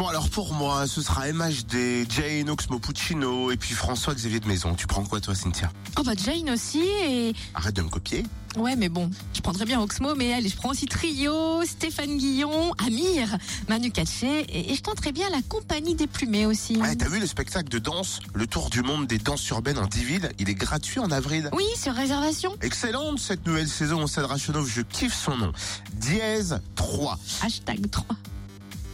Bon alors pour moi, ce sera MHD, Jane, Oxmo Puccino et puis François-Xavier de Maison. Tu prends quoi toi Cynthia? Oh bah Jane aussi et... Arrête de me copier. Ouais mais bon, je prendrais bien Oxmo mais allez, je prends aussi Trio, Stéphane Guillon, Amir, Manu Katché et, et je tenterais bien la compagnie des plumés aussi. Ouais, t'as vu le spectacle de danse Le tour du monde des danses urbaines en 10 villes? Il est gratuit en avril. Oui, sur réservation. Excellente cette nouvelle saison au Stade je kiffe son nom. Dièse 3. Hashtag 3.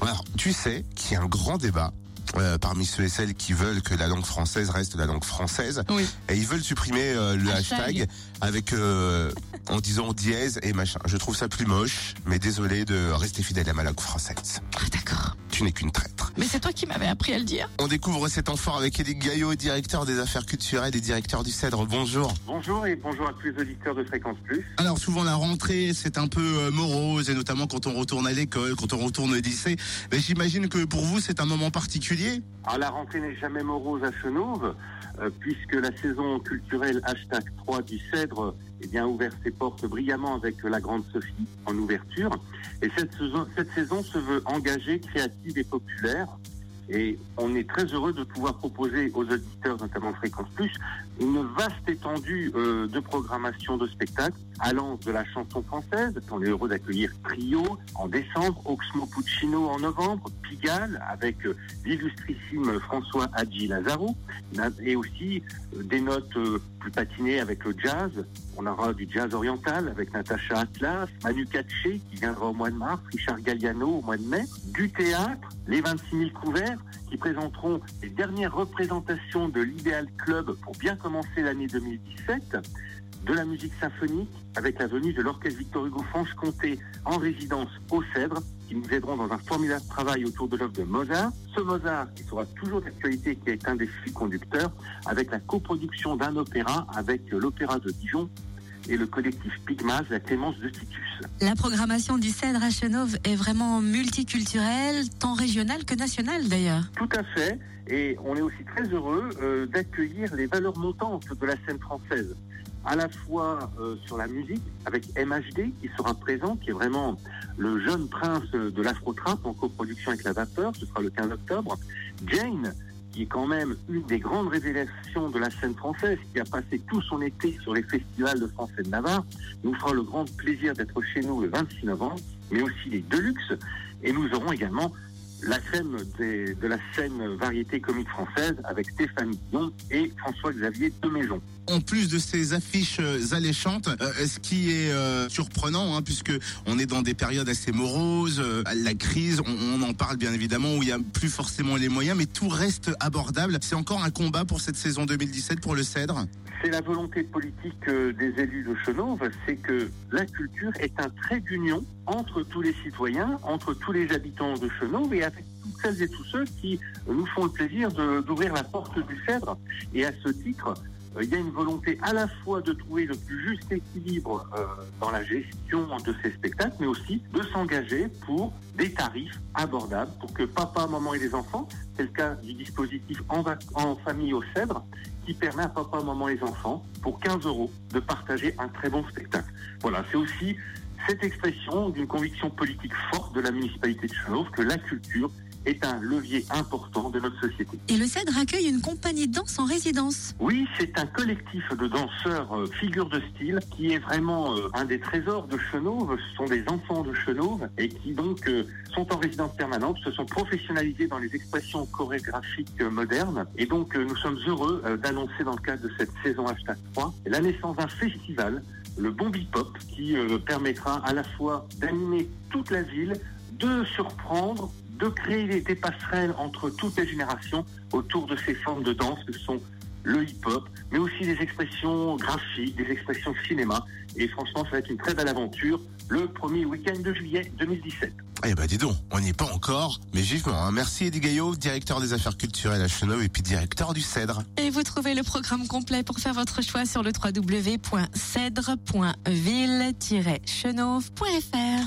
Alors, tu sais qu'il y a un grand débat euh, parmi ceux et celles qui veulent que la langue française reste la langue française. Oui. Et ils veulent supprimer euh, le Hashtag. hashtag, avec euh, en disant dièse et machin. Je trouve ça plus moche, mais désolé de rester fidèle à ma langue française. Ah d'accord. Tu n'es qu'une traître. Mais c'est toi qui m'avais appris à le dire. On découvre cet enfant avec Édith Gaillot, directeur des affaires culturelles et directeur du Cèdre. Bonjour. Bonjour et bonjour à tous les auditeurs de Fréquence Plus. Alors souvent la rentrée c'est un peu euh, morose et notamment quand on retourne à l'école, quand on retourne au lycée. Mais j'imagine que pour vous c'est un moment particulier. Alors la rentrée n'est jamais morose à Chenauve, euh, puisque la saison culturelle hashtag 3 du Cèdre eh bien, a ouvert ses portes brillamment avec la Grande Sophie en ouverture. Et cette saison, cette saison se veut engagée, créative et populaire. now. Et on est très heureux de pouvoir proposer aux auditeurs, notamment Fréquence Plus, une vaste étendue euh, de programmation de spectacles allant de la chanson française. On est heureux d'accueillir Trio en décembre, Oxmo Puccino en novembre, Pigalle avec euh, l'illustrissime François Hadji Lazaro, et aussi euh, des notes euh, plus patinées avec le jazz. On aura du jazz oriental avec Natacha Atlas, Manu Katché qui viendra au mois de mars, Richard Galliano au mois de mai, du théâtre, les 26 000 couverts qui présenteront les dernières représentations de l'Idéal Club pour bien commencer l'année 2017 de la musique symphonique avec la venue de l'orchestre Victor Hugo Franche-Comté en résidence au Cèdre qui nous aideront dans un formidable travail autour de l'œuvre de Mozart. Ce Mozart qui sera toujours d'actualité, qui est un des fils conducteurs, avec la coproduction d'un opéra avec l'Opéra de Dijon et le collectif Pygmas, la Clémence de Titus. La programmation du Cèdre à Chenauve est vraiment multiculturelle, tant régionale que nationale d'ailleurs. Tout à fait. Et on est aussi très heureux euh, d'accueillir les valeurs montantes de la scène française. À la fois euh, sur la musique, avec MHD qui sera présent, qui est vraiment le jeune prince de l'afro-trap en coproduction avec la Vapeur, ce sera le 15 octobre. Jane, qui est quand même une des grandes révélations de la scène française, qui a passé tout son été sur les festivals de France et de Navarre, nous fera le grand plaisir d'être chez nous le 26 novembre, mais aussi les Deluxe. Et nous aurons également la crème des- de la scène variété comique française avec Stéphane Guillon et François-Xavier de Maison. En plus de ces affiches euh, alléchantes, euh, ce qui est euh, surprenant, hein, puisque on est dans des périodes assez moroses, euh, la crise, on, on en parle bien évidemment, où il y a plus forcément les moyens, mais tout reste abordable. C'est encore un combat pour cette saison 2017 pour le Cèdre. C'est la volonté politique des élus de Chenauve, c'est que la culture est un trait d'union entre tous les citoyens, entre tous les habitants de Chenauve et avec toutes celles et tous ceux qui nous font le plaisir d'ouvrir la porte du Cèdre. Et à ce titre, euh, il y a une volonté à la fois de trouver le plus juste équilibre euh, dans la gestion de ces spectacles, mais aussi de s'engager pour des tarifs abordables pour que papa, maman et les enfants, c'est le cas du dispositif en famille au Cèdre, qui permet à papa, maman et les enfants, pour 15 euros, de partager un très bon spectacle. Voilà, c'est aussi cette expression d'une conviction politique forte de la municipalité de Chenauve que la culture est un levier important de notre société. Et le Cèdre accueille une compagnie de danse en résidence. Oui, c'est un collectif de danseurs euh, figures de style qui est vraiment euh, un des trésors de Chenauve. Ce sont des enfants de Chenauve et qui donc euh, sont en résidence permanente, se sont professionnalisés dans les expressions chorégraphiques modernes. Et donc nous sommes heureux d'annoncer dans le cadre de cette saison hashtag 3 la naissance d'un festival, le Bon Bipop, qui permettra à la fois d'animer toute la ville, de surprendre, de créer des, passerelles entre toutes les générations autour de ces formes de danse que sont le hip-hop, mais aussi des expressions graphiques, des expressions cinéma. Et franchement, ça va être une très belle aventure le premier week-end de juillet 2017. Eh ben dis donc, on n'y est pas encore, mais vivement. Hein. Merci Eddie Gaillot, directeur des affaires culturelles à Chenauve et puis directeur du Cèdre. Et vous trouvez le programme complet pour faire votre choix sur le www.cèdre.ville-chenauve.fr.